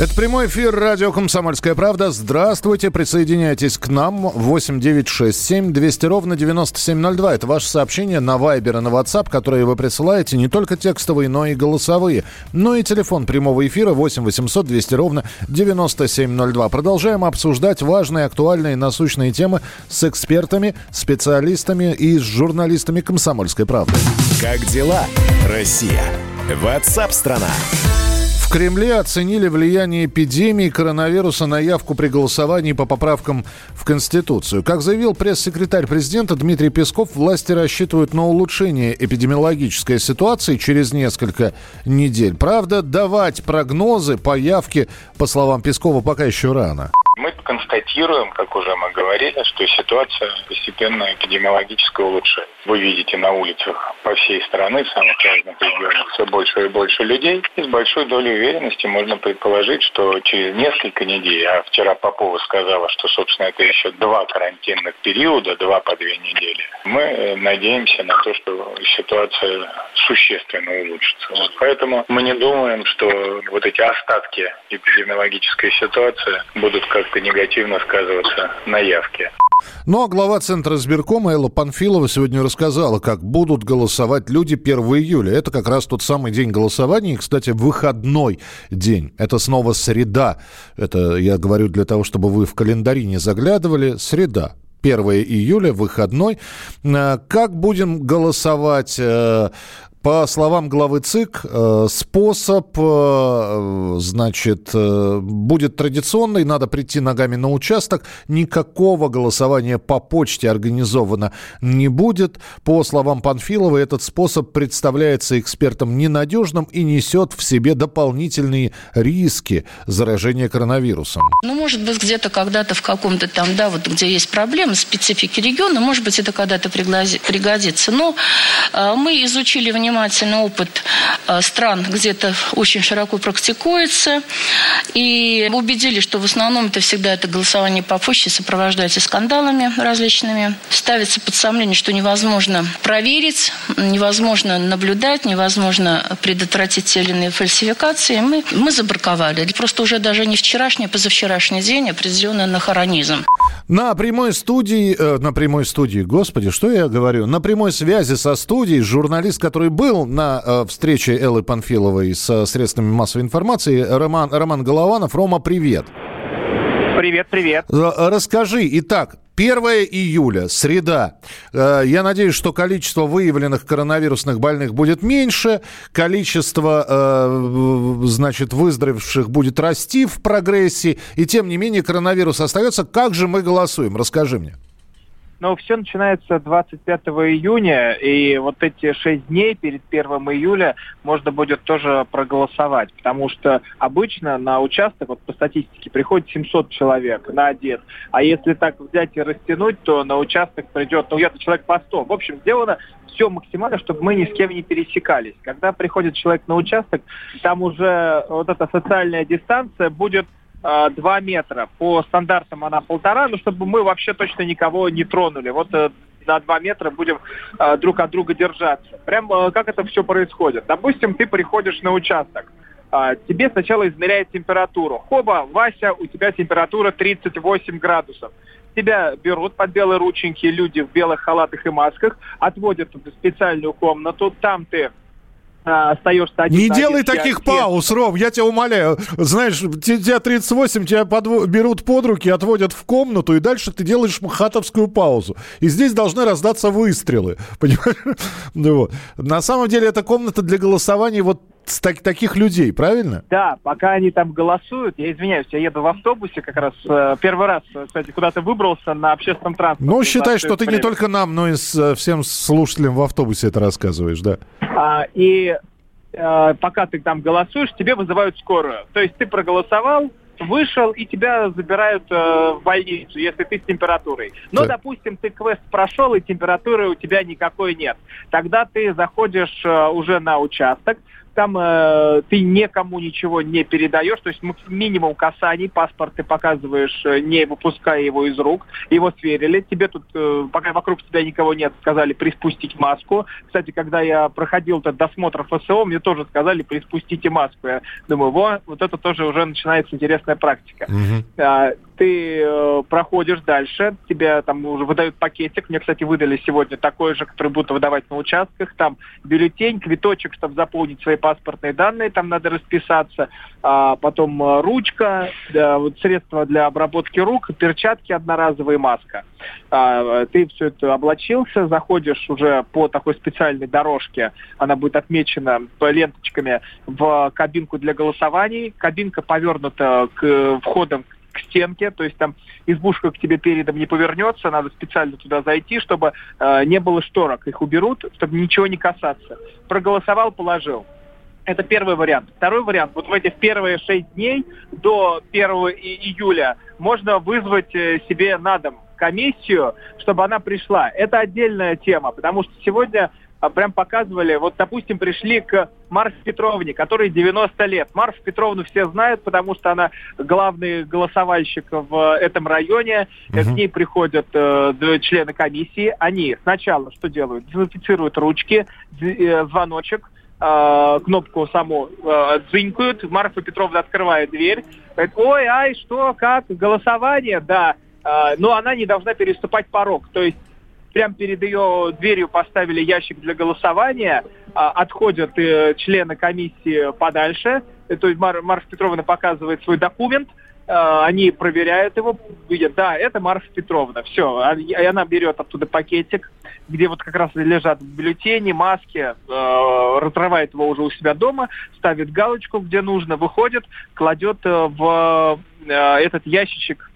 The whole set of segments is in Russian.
Это прямой эфир радио «Комсомольская правда». Здравствуйте, присоединяйтесь к нам. 8 9 6 7 200 ровно 9702. Это ваше сообщение на Вайбер и на WhatsApp, которые вы присылаете, не только текстовые, но и голосовые. Ну и телефон прямого эфира 8 800 200 ровно 9702. Продолжаем обсуждать важные, актуальные, насущные темы с экспертами, специалистами и с журналистами «Комсомольской правды». Как дела, Россия? Ватсап-страна! Кремле оценили влияние эпидемии коронавируса на явку при голосовании по поправкам в Конституцию. Как заявил пресс-секретарь президента Дмитрий Песков, власти рассчитывают на улучшение эпидемиологической ситуации через несколько недель. Правда, давать прогнозы по явке, по словам Пескова, пока еще рано. Констатируем, как уже мы говорили, что ситуация постепенно эпидемиологически улучшается. Вы видите на улицах по всей стране, в самых разных регионах, все больше и больше людей. И с большой долей уверенности можно предположить, что через несколько недель, а вчера Попова сказала, что, собственно, это еще два карантинных периода, два по две недели, мы э, надеемся на то, что ситуация существенно улучшится. Вот поэтому мы не думаем, что вот эти остатки эпидемиологической ситуации будут как-то негативно сказываться на явке. Ну а глава Центра сберкома Элла Панфилова сегодня рассказала, как будут голосовать люди 1 июля. Это как раз тот самый день голосования. И, кстати, выходной день. Это снова среда. Это я говорю для того, чтобы вы в календаре не заглядывали. Среда. 1 июля, выходной. Э, как будем голосовать? По словам главы ЦИК, э, способ, э, значит, э, будет традиционный, надо прийти ногами на участок, никакого голосования по почте организовано не будет. По словам Панфилова, этот способ представляется экспертам ненадежным и несет в себе дополнительные риски заражения коронавирусом. Ну, может быть, где-то когда-то в каком-то там, да, вот где есть проблемы, специфики региона, может быть, это когда-то пригодится. Но мы изучили внимательно внимательный опыт э, стран, где это очень широко практикуется, и убедились, что в основном это всегда это голосование по почте сопровождается скандалами различными. Ставится под сомнение, что невозможно проверить, невозможно наблюдать, невозможно предотвратить те или иные фальсификации. Мы, мы забраковали. Просто уже даже не вчерашний, а позавчерашний день определенный анахронизм. На прямой студии, э, на прямой студии, господи, что я говорю? На прямой связи со студией журналист, который был на э, встрече Эллы Панфиловой с средствами массовой информации, Роман, Роман Голованов. Рома, привет. Привет, привет. Расскажи, итак, 1 июля, среда. Э, я надеюсь, что количество выявленных коронавирусных больных будет меньше, количество, э, значит, выздоровевших будет расти в прогрессе, и тем не менее коронавирус остается. Как же мы голосуем? Расскажи мне. Но все начинается 25 июня, и вот эти шесть дней перед 1 июля можно будет тоже проголосовать, потому что обычно на участок, вот по статистике, приходит 700 человек на один, а если так взять и растянуть, то на участок придет, ну, где-то человек по 100. В общем, сделано все максимально, чтобы мы ни с кем не пересекались. Когда приходит человек на участок, там уже вот эта социальная дистанция будет 2 э, метра. По стандартам она полтора, но чтобы мы вообще точно никого не тронули. Вот э, на 2 метра будем э, друг от друга держаться. Прям как это все происходит. Допустим, ты приходишь на участок. Тебе сначала измеряют температуру. Хоба, Вася, у тебя температура 38 градусов. Тебя берут под белые рученьки люди в белых халатах и масках, отводят в специальную комнату. Там ты остаешься один. Не делай таких пауз, Ром, я тебя умоляю. Знаешь, тебя 38, тебя подво- берут под руки, отводят в комнату, и дальше ты делаешь махатовскую паузу. И здесь должны раздаться выстрелы. Понимаешь? Ну, вот. На самом деле, это комната для голосования вот с так, таких людей, правильно? Да, пока они там голосуют, я извиняюсь, я еду в автобусе как раз э, первый раз, кстати, куда-то выбрался на общественном транспорте. Ну, считай, что ты не только нам, но и с, э, всем слушателям в автобусе это рассказываешь, да. А, и э, пока ты там голосуешь, тебе вызывают скорую. То есть ты проголосовал, вышел и тебя забирают э, в больницу, если ты с температурой. Но, так. допустим, ты квест прошел и температуры у тебя никакой нет. Тогда ты заходишь э, уже на участок, там э, ты никому ничего не передаешь, то есть минимум касаний, паспорт ты показываешь, э, не выпуская его из рук, его сверили, тебе тут, э, пока вокруг тебя никого нет, сказали приспустить маску. Кстати, когда я проходил этот досмотр ФСО, мне тоже сказали приспустите маску. Я думаю, во, вот это тоже уже начинается интересная практика. Mm-hmm ты э, проходишь дальше, тебе там уже выдают пакетик. Мне, кстати, выдали сегодня такой же, который будут выдавать на участках. Там бюллетень, квиточек, чтобы заполнить свои паспортные данные, там надо расписаться. А потом э, ручка, да, вот средства для обработки рук, перчатки одноразовые, маска. А, ты все это облачился, заходишь уже по такой специальной дорожке, она будет отмечена ленточками в кабинку для голосований. Кабинка повернута к входам к стенке, то есть там избушка к тебе передом не повернется, надо специально туда зайти, чтобы э, не было шторок, их уберут, чтобы ничего не касаться. Проголосовал, положил. Это первый вариант. Второй вариант, вот в эти первые шесть дней до 1 июля можно вызвать э, себе на дом комиссию, чтобы она пришла. Это отдельная тема, потому что сегодня прям показывали, вот, допустим, пришли к Марфе Петровне, которой 90 лет. Марфу Петровну все знают, потому что она главный голосовальщик в этом районе. Угу. К ней приходят э, члены комиссии. Они сначала что делают? Дезинфицируют ручки, э, звоночек, э, кнопку саму э, дзынькают. Марфа Петровна открывает дверь. Говорит, ой, ай, что, как, голосование? Да. Э, но она не должна переступать порог. То есть прямо перед ее дверью поставили ящик для голосования, а, отходят э, члены комиссии подальше, э, то есть Мар Марфа Петровна показывает свой документ, э, они проверяют его, видят, да, это Марфа Петровна, все, а, и она берет оттуда пакетик, где вот как раз лежат бюллетени, маски, разрывает его уже у себя дома, ставит галочку, где нужно, выходит, кладет в этот ящичек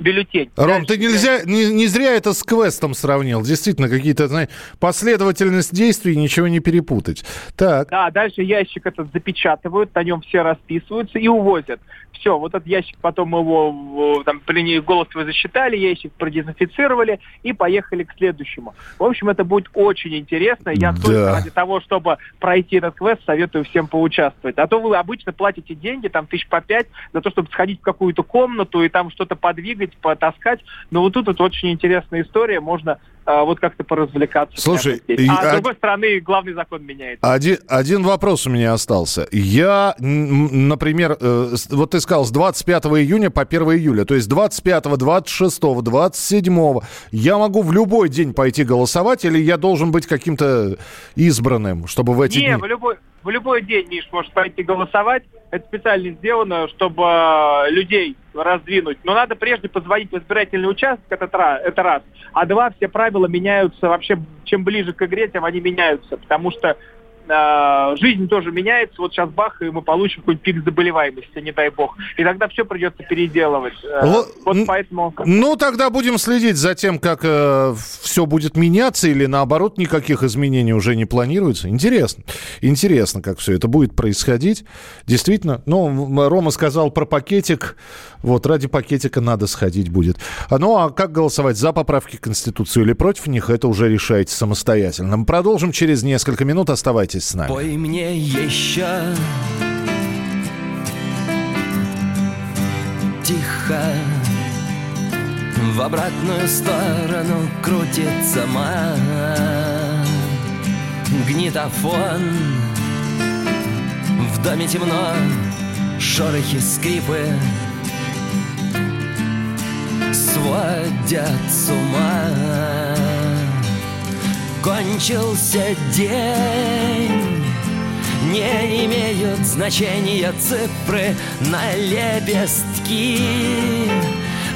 бюллетень. Ром, Дальше, ты нельзя, не, не зря это с квестом сравнил. Действительно, какие-то, знаешь, последовательность действий, ничего не перепутать. Так. Да, дальше ящик этот запечатывают, на нем все расписываются и увозят. Все, вот этот ящик, потом его там при голос вы засчитали, ящик продезинфицировали и поехали к следующему. В общем, это будет очень интересно. Я да. только ради того, чтобы пройти этот квест, советую всем поучаствовать. А то вы обычно платите деньги, там тысяч по пять, за то, чтобы сходить в какую-то комнату и там что-то подвигать, потаскать. Но вот тут вот очень интересная история, можно а, вот как-то поразвлекаться. Слушай, и, а с другой стороны, главный закон меняется. Один, один вопрос у меня остался. Я, например, э, вот ты сказал, с 25 июня по 1 июля, то есть 25, 26, 27 я могу в любой день пойти голосовать или я должен быть каким-то избранным, чтобы в эти Не, дни... в любой, в любой день, Миш, можешь пойти голосовать. Это специально сделано, чтобы э, людей раздвинуть. Но надо прежде позвонить в избирательный участок, это, это раз. А два, все правила меняются вообще, чем ближе к игре, тем они меняются. Потому что э, жизнь тоже меняется. Вот сейчас бах, и мы получим какой-нибудь пик заболеваемости, не дай бог. И тогда все придется переделывать. Э, вот, поэтому... Ну, тогда будем следить за тем, как э, все будет меняться, или наоборот, никаких изменений уже не планируется. Интересно. Интересно, как все это будет происходить. Действительно. Ну, Рома сказал про пакетик. Вот, ради пакетика надо сходить будет. А, ну, а как голосовать за поправки к Конституции или против них, это уже решайте самостоятельно. Мы продолжим через несколько минут. Оставайтесь Оставайтесь с нами. Пой мне еще тихо. В обратную сторону крутится магнитофон В доме темно, шорохи, скрипы. Сводят с ума кончился день. Не имеют значения цифры на лепестки.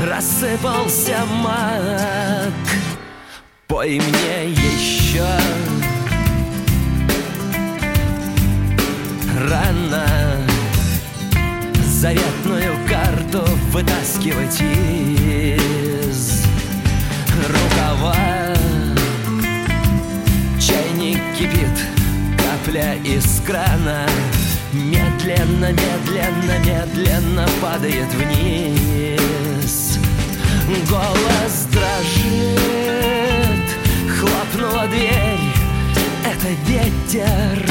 Рассыпался мак. Пой мне еще. Рано Заветную карту вытаскивать из рукава кипит капля из крана. Медленно, медленно, медленно падает вниз. Голос дрожит, хлопнула дверь. Это ветер.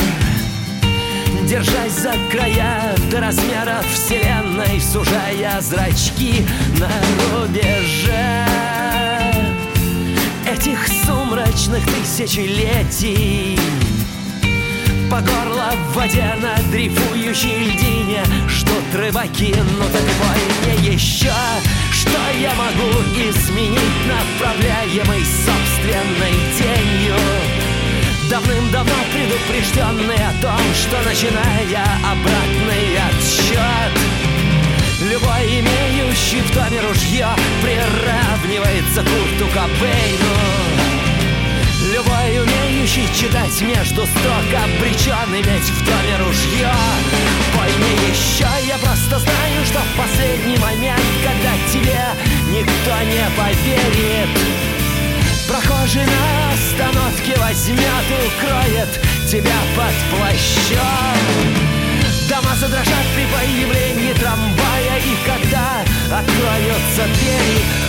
За края до размеров вселенной, сужая зрачки на рубеже этих сумрачных тысячелетий. По горло в воде на дрейфующей льдине Ждут рыбаки, ну так пой мне еще Что я могу изменить, направляемый собственной тенью Давным-давно предупрежденный о том, что начиная обратный отсчет Любой имеющий в доме ружье приравнивается Курту Кобейну Любой умеющий читать между строк Обречен иметь в доме ружье Пой мне еще, я просто знаю, что в последний момент Когда тебе никто не поверит Прохожий на остановке возьмет и укроет тебя под плащом. Дома задрожат при появлении трамвая И когда откроются двери,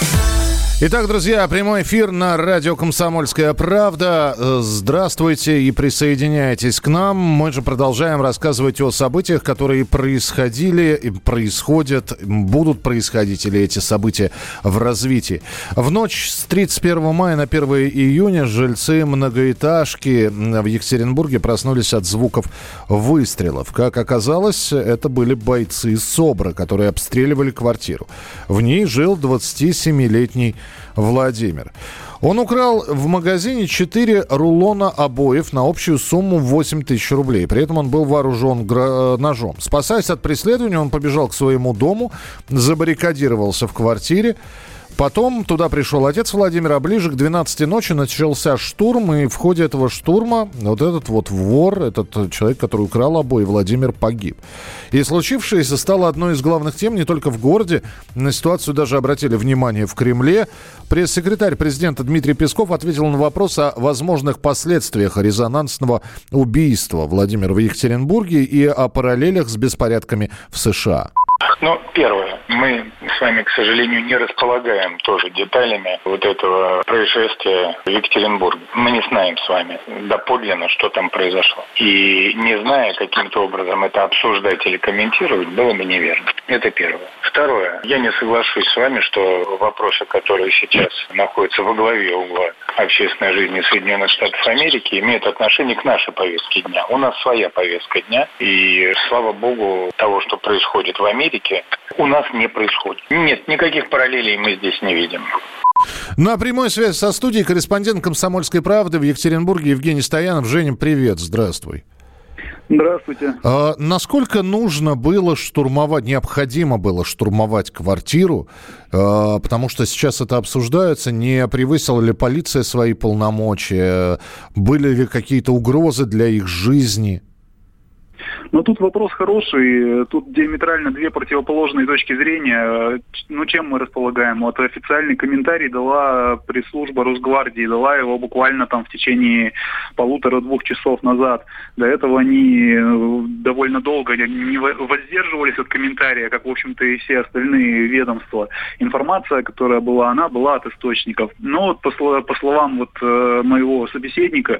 Итак, друзья, прямой эфир на радио «Комсомольская правда». Здравствуйте и присоединяйтесь к нам. Мы же продолжаем рассказывать о событиях, которые происходили, происходят, будут происходить или эти события в развитии. В ночь с 31 мая на 1 июня жильцы многоэтажки в Екатеринбурге проснулись от звуков выстрелов. Как оказалось, это были бойцы СОБРа, которые обстреливали квартиру. В ней жил 27-летний Владимир. Он украл в магазине 4 рулона обоев на общую сумму 8 тысяч рублей. При этом он был вооружен ножом. Спасаясь от преследования, он побежал к своему дому, забаррикадировался в квартире. Потом туда пришел отец Владимира, ближе к 12 ночи начался штурм, и в ходе этого штурма вот этот вот вор, этот человек, который украл обои, Владимир, погиб. И случившееся стало одной из главных тем не только в городе, на ситуацию даже обратили внимание в Кремле. Пресс-секретарь президента Дмитрий Песков ответил на вопрос о возможных последствиях резонансного убийства Владимира в Екатеринбурге и о параллелях с беспорядками в США. Ну, первое. Мы с вами, к сожалению, не располагаем тоже деталями вот этого происшествия в Екатеринбурге. Мы не знаем с вами доподлинно, что там произошло. И не зная каким-то образом это обсуждать или комментировать, было бы неверно. Это первое. Второе. Я не соглашусь с вами, что вопросы, которые сейчас находятся во главе угла общественной жизни Соединенных Штатов Америки, имеют отношение к нашей повестке дня. У нас своя повестка дня. И слава богу, того, что происходит в Америке, у нас не происходит. Нет, никаких параллелей мы здесь не видим. На прямой связи со студией корреспондент «Комсомольской правды» в Екатеринбурге Евгений Стоянов. Женя, привет, здравствуй. Здравствуйте. А, насколько нужно было штурмовать, необходимо было штурмовать квартиру, а, потому что сейчас это обсуждается, не превысила ли полиция свои полномочия, были ли какие-то угрозы для их жизни? Но тут вопрос хороший. Тут диаметрально две противоположные точки зрения. Ну, чем мы располагаем? Вот официальный комментарий дала пресс-служба Росгвардии, дала его буквально там в течение полутора-двух часов назад. До этого они э, довольно долго не воздерживались от комментария, как, в общем-то, и все остальные ведомства. Информация, которая была, она была от источников. Но вот по, по словам вот э, моего собеседника,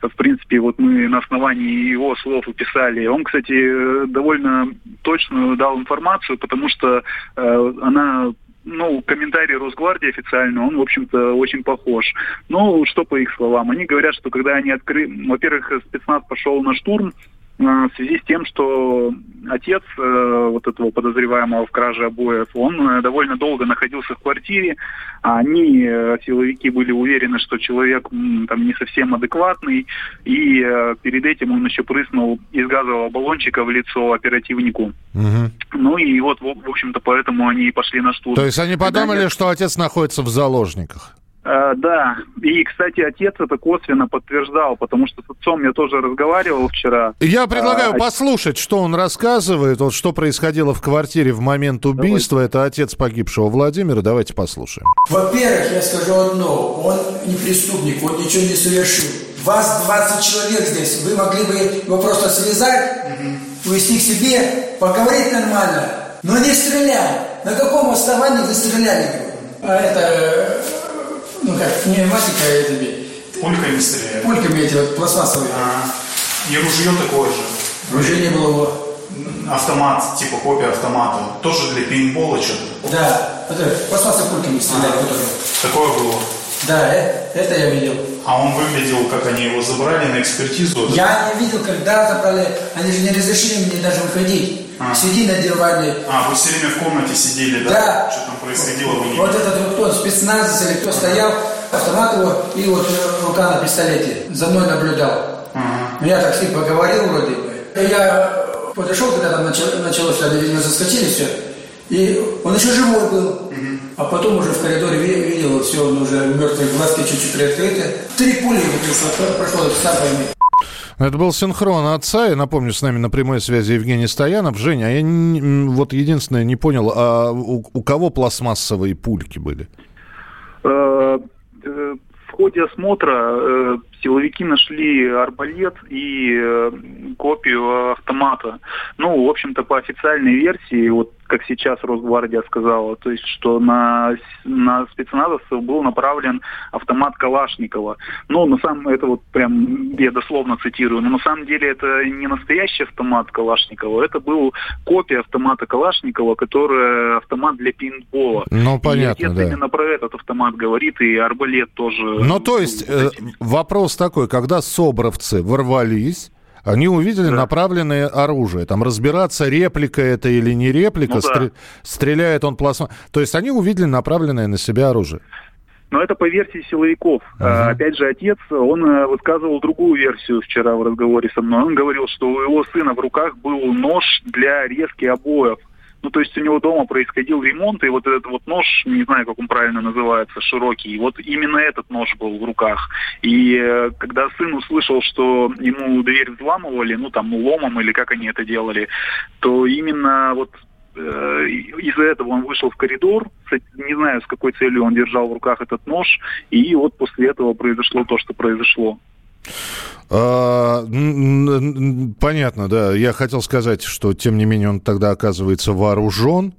в принципе, вот мы на основании его слов и писали, он, кстати, довольно точную дал информацию, потому что э, она ну, комментарий Росгвардии официально, он, в общем-то, очень похож. Ну, что по их словам? Они говорят, что когда они открыли... Во-первых, спецназ пошел на штурм, в связи с тем, что отец э, вот этого подозреваемого в краже обоев, он э, довольно долго находился в квартире, а они, э, силовики, были уверены, что человек там не совсем адекватный, и э, перед этим он еще прыснул из газового баллончика в лицо оперативнику. Мгм. Ну и вот, в общем-то, поэтому они и пошли на штурм. То есть они Когда подумали, нет- что отец находится в заложниках. Э, да, и, кстати, отец это косвенно подтверждал, потому что с отцом я тоже разговаривал вчера. Я предлагаю А, послушать, что он рассказывает, вот что происходило в квартире в момент убийства. Это отец погибшего Владимира. Давайте послушаем. Во-первых, я скажу одно. Он не преступник, он ничего не совершил. Вас 20 человек здесь. Вы могли бы его просто связать, увести к себе, поговорить нормально, но не стрелять. На каком основании вы стреляли? А это, ну как, пневматика этими, Пульками стреляют. пульками эти вот пластмассовые. А, И ружье такое же. Уже не было его. Автомат, типа копия автомата. Тоже для пейнтбола что-то. Да, это пластмассовыми пульками стреляли. которые. Такое было. Да, э- это я видел. А он выглядел, как они его забрали на экспертизу. Я не видел, когда забрали, они же не разрешили мне даже выходить. А. Сиди надевали. А, вы все время в комнате сидели, да? Да. Что там происходило, вы не Вот этот вот кто, спецназовец или кто стоял, автомат его и вот э, рука на пистолете. За мной наблюдал. Ну, я так с ним поговорил вроде бы. Я подошел, когда там начал- началось, когда, видимо, заскочили все. И он еще живой был. А потом уже в коридоре ви- видел, все, он уже мертвые глазки чуть-чуть приоткрыты. Три пули вот, прошло, сам пойми. Это был синхрон отца. Я напомню, с нами на прямой связи Евгений Стоянов. Женя, а я не- вот единственное не понял, а у, у кого пластмассовые пульки были? Э, э, В ходе осмотра э, силовики нашли арбалет и копию автомата. Ну, в общем-то, по официальной версии, вот как сейчас Росгвардия сказала, то есть, что на, на спецназовцев был направлен автомат Калашникова. Ну, на самом это вот прям, я дословно цитирую, но на самом деле это не настоящий автомат Калашникова, это был копия автомата Калашникова, который автомат для пейнтбола. Ну, И понятно, отец да. именно про этот автомат говорит, и арбалет тоже. Ну, то есть, э, вопрос такой, когда собровцы ворвались, они увидели направленное оружие. Там разбираться, реплика это или не реплика, Ну да. стре- стреляет он пластмасс. То есть они увидели направленное на себя оружие. Но это по версии силовиков. Ага. Опять же, отец, он э, высказывал другую версию вчера в разговоре со мной. Он говорил, что у его сына в руках был нож для резки обоев. Ну, то есть у него дома происходил ремонт, и вот этот вот нож, не знаю, как он правильно называется, широкий, вот именно этот нож был в руках. И э, когда сын услышал, что ему дверь взламывали, ну, там, ломом или как они это делали, то именно вот э, из-за этого он вышел в коридор, не знаю, с какой целью он держал в руках этот нож, и вот после этого произошло то, что произошло. А, понятно, да. Я хотел сказать, что тем не менее он тогда оказывается вооружен.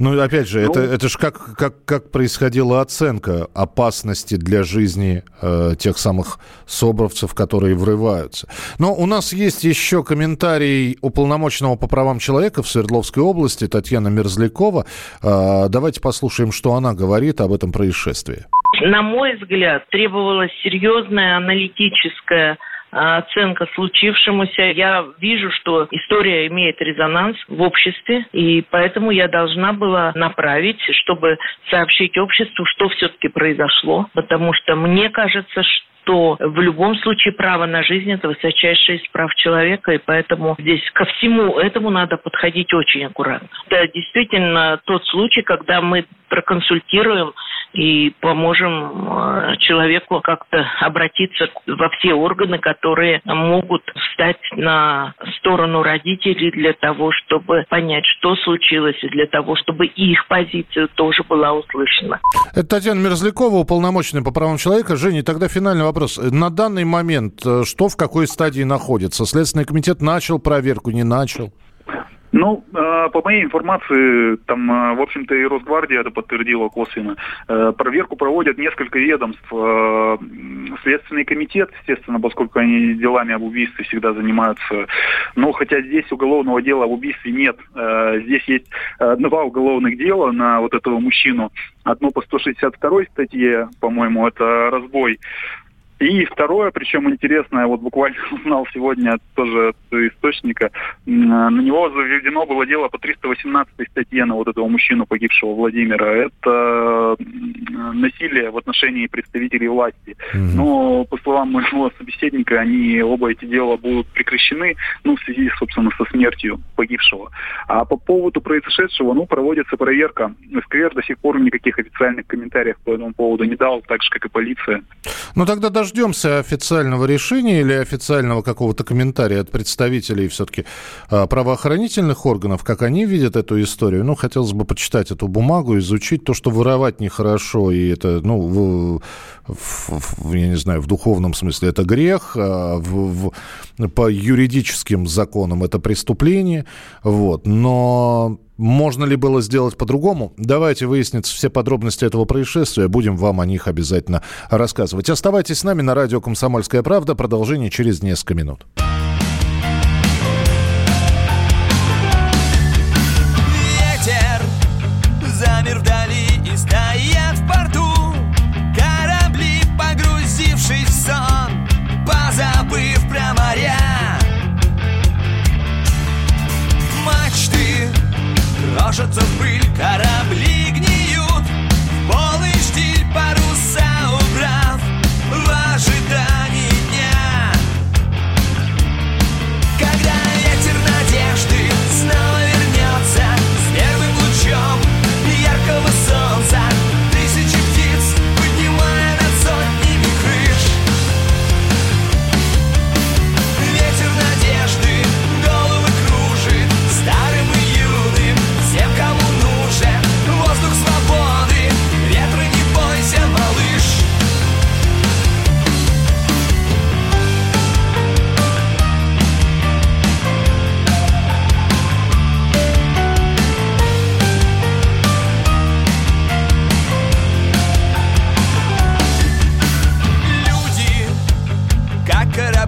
Ну, опять же, Ну. это, это же как, как, как происходила оценка опасности для жизни э, тех самых собровцев, которые врываются. Но у нас есть еще комментарий уполномоченного по правам человека в Свердловской области Татьяна Мерзлякова. Э, давайте послушаем, что она говорит об этом происшествии. На мой взгляд, требовалась серьезная аналитическая оценка случившемуся. Я вижу, что история имеет резонанс в обществе, и поэтому я должна была направить, чтобы сообщить обществу, что все-таки произошло, потому что мне кажется, что в любом случае право на жизнь – это высочайшее из прав человека, и поэтому здесь ко всему этому надо подходить очень аккуратно. Это действительно тот случай, когда мы проконсультируем и поможем э, человеку как-то обратиться во все органы, которые могут встать на сторону родителей для того, чтобы понять, что случилось, и для того, чтобы их позиция тоже была услышана. Это Татьяна Мерзлякова, уполномоченная по правам человека. Женя, тогда финальный вопрос. На данный момент э, что в какой стадии находится? Следственный комитет начал проверку, не начал? Ну, э, по моей информации, там, э, в общем-то, и Росгвардия это подтвердила косвенно. Э, Проверку проводят несколько ведомств. Следственный комитет, естественно, поскольку они делами об убийстве всегда занимаются. Но хотя здесь уголовного дела об убийстве нет. Здесь есть два уголовных дела на вот этого мужчину. Одно по 162 статье, по-моему, это разбой. И второе, причем интересное, вот буквально узнал сегодня тоже от источника, на него заведено было дело по 318 статье на вот этого мужчину, погибшего Владимира. Это насилие в отношении представителей власти. Но, по словам моего собеседника, они оба эти дела будут прекращены, ну, в связи, собственно, со смертью погибшего. А по поводу произошедшего, ну, проводится проверка. Сквер до сих пор никаких официальных комментариев по этому поводу не дал, так же, как и полиция. Ну, тогда дождемся официального решения или официального какого-то комментария от представителей все-таки а, правоохранительных органов, как они видят эту историю. Ну, хотелось бы почитать эту бумагу, изучить то, что воровать нехорошо, и это, ну, в, в, я не знаю, в духовном смысле это грех, а в, в, по юридическим законам это преступление, вот, но можно ли было сделать по-другому? Давайте выяснить все подробности этого происшествия. Будем вам о них обязательно рассказывать. Оставайтесь с нами на радио «Комсомольская правда». Продолжение через несколько минут.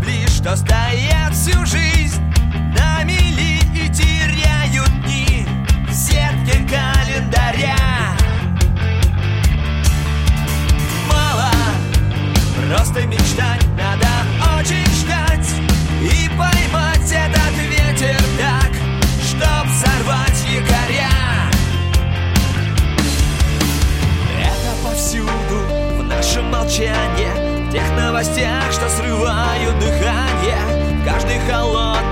Корабли, что стоят всю жизнь На мели и теряют дни в сетке календаря. Мало просто мечтать, надо очень ждать И поймать этот ветер так, чтоб взорвать якоря. Это повсюду, в нашем молчании новостях, что срывают дыхание. В каждой холодной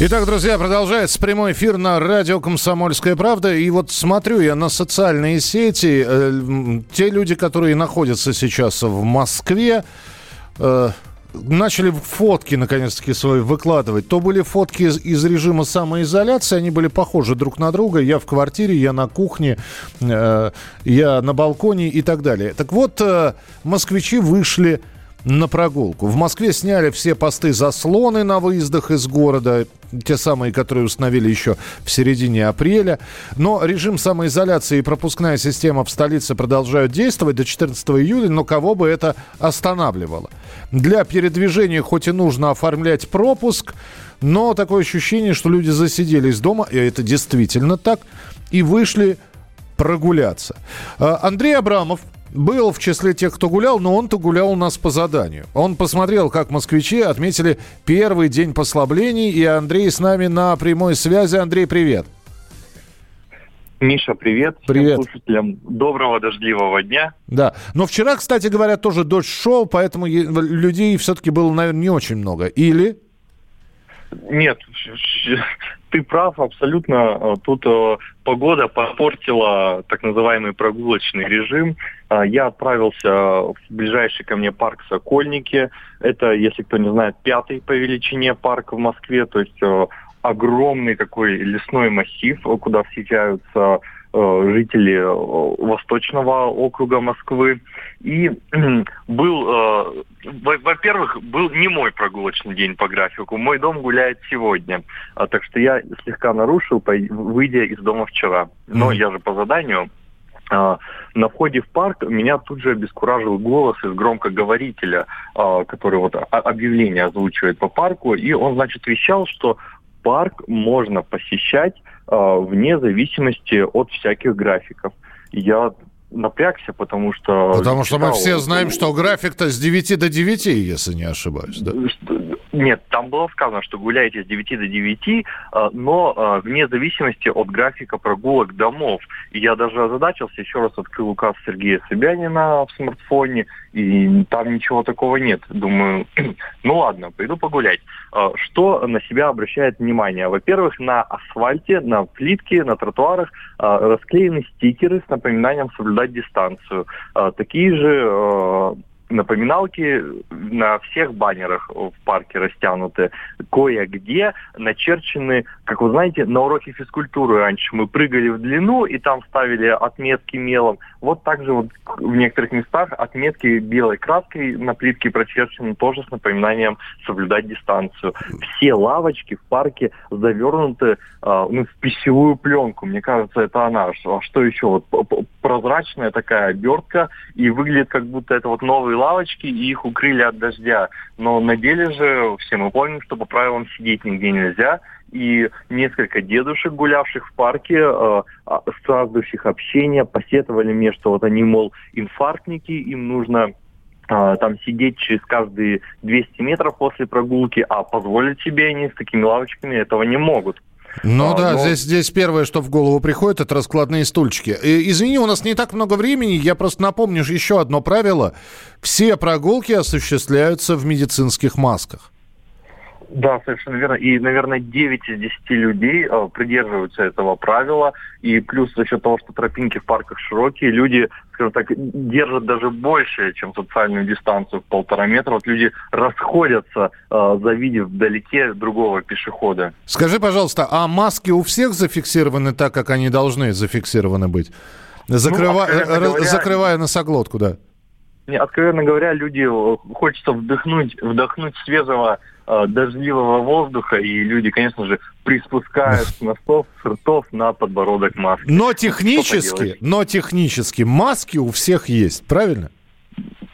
Итак, друзья, продолжается прямой эфир на радио «Комсомольская правда». И вот смотрю я на социальные сети. Э, те люди, которые находятся сейчас в Москве, э, начали фотки, наконец-таки, свои выкладывать. То были фотки из, из режима самоизоляции, они были похожи друг на друга. Я в квартире, я на кухне, э, я на балконе и так далее. Так вот, москвичи вышли на прогулку. В Москве сняли все посты заслоны на выездах из города, те самые, которые установили еще в середине апреля. Но режим самоизоляции и пропускная система в столице продолжают действовать до 14 июля, но кого бы это останавливало? Для передвижения хоть и нужно оформлять пропуск, но такое ощущение, что люди засиделись дома, и это действительно так, и вышли прогуляться. А, Андрей Абрамов, был в числе тех, кто гулял, но он-то гулял у нас по заданию. Он посмотрел, как москвичи отметили первый день послаблений, и Андрей с нами на прямой связи. Андрей, привет. Миша, привет. Привет. Всем слушателям доброго дождливого дня. Да. Но вчера, кстати говоря, тоже дождь шел, поэтому людей все-таки было, наверное, не очень много. Или? Нет, ты прав абсолютно. Э, Тут э, погода попортила так называемый прогулочный режим. Э, Я отправился в ближайший ко мне парк Сокольники. Это, если кто не знает, пятый по величине парк в Москве. То есть огромный такой лесной массив, куда съезжаются э, жители э, Восточного округа Москвы. И был, э, во- во-первых, был не мой прогулочный день по графику. Мой дом гуляет сегодня. А, так что я слегка нарушил, выйдя из дома вчера. Но я же по заданию. На входе в парк меня тут же обескуражил голос из громкоговорителя, который вот объявление озвучивает по парку, и он, значит, вещал, что парк можно посещать а, вне зависимости от всяких графиков. Я напрягся, потому что... Потому что мы читал- все знаем, что график-то с 9 до 9, если не ошибаюсь. Да? Нет, там было сказано, что гуляете с 9 до 9, а, но а, вне зависимости от графика прогулок домов. И я даже озадачился, еще раз открыл указ Сергея Собянина в смартфоне, и там ничего такого нет. Думаю, ну ладно, пойду погулять. А, Что на себя обращает внимание? Во-первых, на асфальте, на плитке, на тротуарах расклеены стикеры с напоминанием соблюдать дистанцию. А, Такие же а, напоминалки на всех баннерах в парке растянуты. Кое-где начерчены, как вы знаете, на уроке физкультуры раньше мы прыгали в длину и там ставили отметки мелом. Вот также вот в некоторых местах отметки белой краской на плитке прочерчены тоже с напоминанием соблюдать дистанцию. Все лавочки в парке завернуты а, ну, в пищевую пленку. Мне кажется, это она. А что еще? Вот прозрачная такая обертка и выглядит как будто это вот новые лавочки и их укрыли от дождя. Но на деле же все мы помним, что по правилам сидеть нигде нельзя. И несколько дедушек, гулявших в парке, э, а, страждущих общения, посетовали мне, что вот они, мол, инфарктники, им нужно а, там сидеть через каждые 200 метров после прогулки, а позволить себе они с такими лавочками этого не могут. Ну А, да, но- здесь, здесь первое, что в голову приходит, это раскладные стульчики. Э, Извини, у нас не так много времени, я просто напомню еще одно правило. Все прогулки осуществляются в медицинских масках. Да, совершенно верно. И, наверное, 9 из 10 людей э, придерживаются этого правила. И плюс за счет того, что тропинки в парках широкие, люди, скажем так, держат даже больше, чем социальную дистанцию в полтора метра. Вот люди расходятся, э, завидев вдалеке другого пешехода. Скажи, пожалуйста, а маски у всех зафиксированы так, как они должны зафиксированы быть? Закрыва- Ну, говоря, Закрывая носоглотку, да. Откровенно говоря, люди э, хочется вдохнуть, вдохнуть свежего дождливого воздуха, и люди, конечно же, приспускают с носов, с ртов на подбородок маски. Но технически, но технически маски у всех есть, правильно?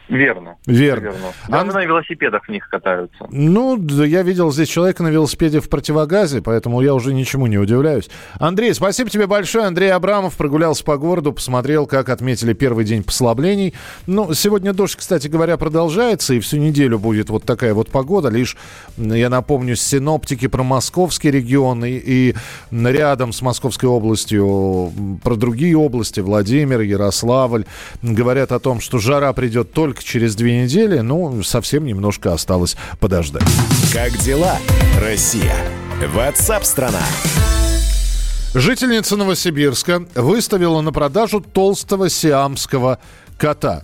Верно. Верно. Даже на велосипедах в них катаются. Ну, да, я видел здесь человека на велосипеде в противогазе, поэтому я уже ничему не удивляюсь. Андрей, спасибо тебе большое. Андрей Абрамов прогулялся по городу, посмотрел, как отметили первый день послаблений. Ну, сегодня дождь, кстати говоря, продолжается, и всю неделю будет вот такая вот погода. Лишь, я напомню, синоптики про московский регион и, и рядом с Московской областью про другие области, Владимир, Ярославль, говорят о том, что жара придет только через две недели. Ну, совсем немножко осталось подождать. Как дела, Россия? Ватсап-страна! Жительница Новосибирска выставила на продажу толстого сиамского кота.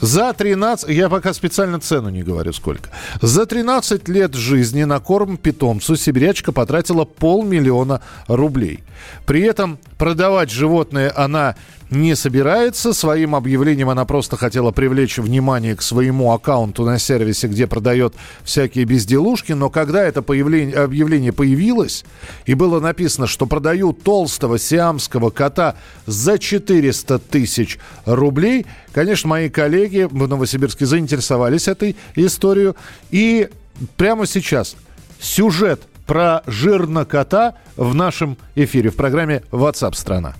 За 13, я пока специально цену не говорю сколько. За 13 лет жизни на корм питомцу сибирячка потратила полмиллиона рублей. При этом продавать животное она не собирается. Своим объявлением она просто хотела привлечь внимание к своему аккаунту на сервисе, где продает всякие безделушки. Но когда это появление, объявление появилось, и было написано, что продаю толстого сиамского кота за 400 тысяч рублей, конечно, мои коллеги в Новосибирске заинтересовались этой историей. И прямо сейчас сюжет про жирно кота в нашем эфире в программе WhatsApp страна.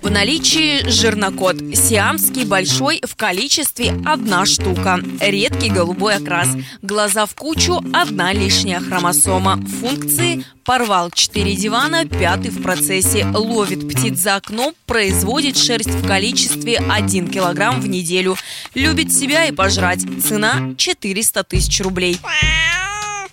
В наличии жирнокот. Сиамский большой в количестве одна штука. Редкий голубой окрас. Глаза в кучу, одна лишняя хромосома. Функции порвал 4 дивана, пятый в процессе. Ловит птиц за окном, производит шерсть в количестве 1 килограмм в неделю. Любит себя и пожрать. Цена 400 тысяч рублей.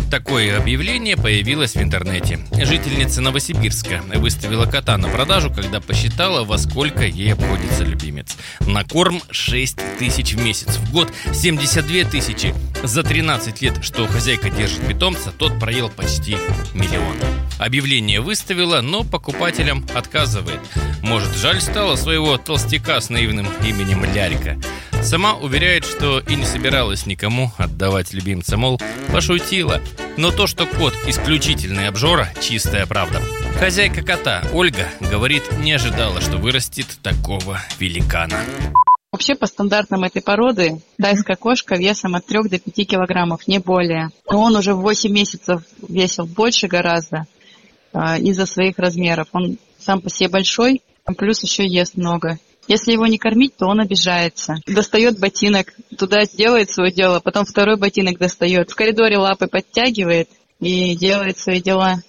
Такое объявление появилось в интернете. Жительница Новосибирска выставила кота на продажу, когда посчитала, во сколько ей обходится любимец. На корм 6 тысяч в месяц, в год 72 тысячи. За 13 лет, что хозяйка держит питомца, тот проел почти миллион. Объявление выставила, но покупателям отказывает. Может, жаль стало своего толстяка с наивным именем Лярика. Сама уверяет, что и не собиралась никому отдавать любимца, мол, пошутила. Но то, что кот исключительный обжора, чистая правда. Хозяйка кота, Ольга, говорит, не ожидала, что вырастет такого великана. Вообще по стандартам этой породы дайская кошка весом от 3 до 5 килограммов, не более. Но он уже в 8 месяцев весил больше гораздо из-за своих размеров. Он сам по себе большой, плюс еще ест много. Если его не кормить, то он обижается. Достает ботинок, туда сделает свое дело, потом второй ботинок достает. В коридоре лапы подтягивает и делает свои дела.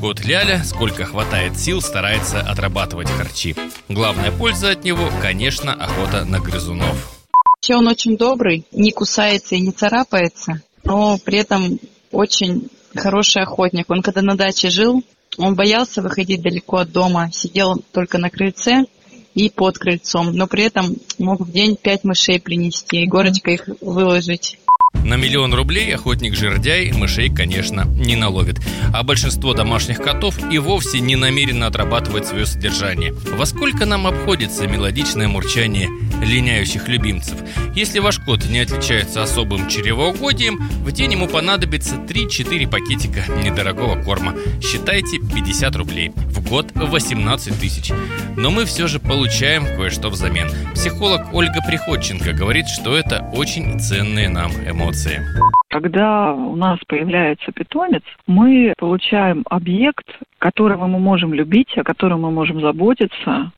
Кот Ляля, сколько хватает сил, старается отрабатывать харчи. Главная польза от него, конечно, охота на грызунов. Вообще он очень добрый, не кусается и не царапается, но при этом очень хороший охотник. Он когда на даче жил, он боялся выходить далеко от дома, сидел только на крыльце и под крыльцом, но при этом мог в день пять мышей принести и горочка их выложить. На миллион рублей охотник-жердяй мышей, конечно, не наловит. А большинство домашних котов и вовсе не намерено отрабатывать свое содержание. Во сколько нам обходится мелодичное мурчание линяющих любимцев? Если ваш кот не отличается особым чревоугодием, в день ему понадобится 3-4 пакетика недорогого корма. Считайте 50 рублей. В год 18 тысяч. Но мы все же получаем кое-что взамен. Психолог Ольга Приходченко говорит, что это очень ценные нам эмоции эмоции? Когда у нас появляется питомец, мы получаем объект, которого мы можем любить, о котором мы можем заботиться,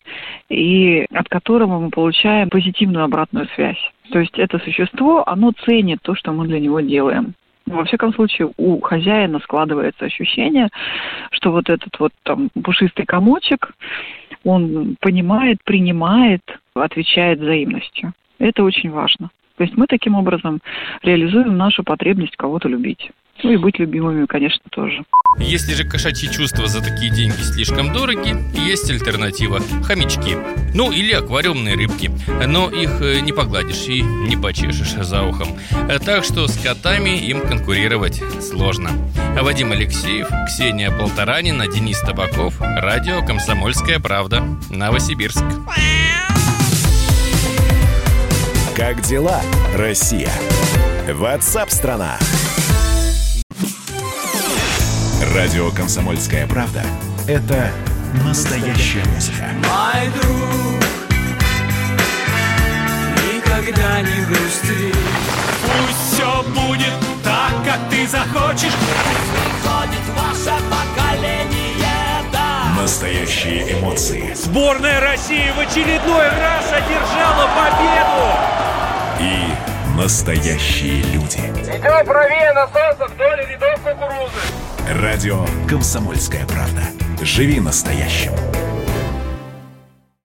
и от которого мы получаем позитивную обратную связь. То есть это существо, оно ценит то, что мы для него делаем. Во всяком случае, у хозяина складывается ощущение, что вот этот вот там пушистый комочек, он понимает, принимает, отвечает взаимностью. Это очень важно. То есть мы таким образом реализуем нашу потребность кого-то любить. Ну и быть любимыми, конечно, тоже. Если же кошачьи чувства за такие деньги слишком дороги, есть альтернатива – хомячки. Ну или аквариумные рыбки. Но их э, не погладишь и не почешешь за ухом. Так что с котами им конкурировать сложно. Вадим Алексеев, Ксения Полторанина, Денис Табаков. Радио «Комсомольская правда». Новосибирск. Как дела, Россия? Ватсап-страна! Радио «Комсомольская правда» — это настоящая музыка. Мой друг, никогда не грусти. Пусть все будет так, как ты захочешь. Пусть приходит ваше поколение, да. Настоящие эмоции. Сборная России в очередной раз одержала победу. И настоящие люди. Идем правее на солнце вдоль рядов кукурузы. Радио «Комсомольская правда». Живи настоящим.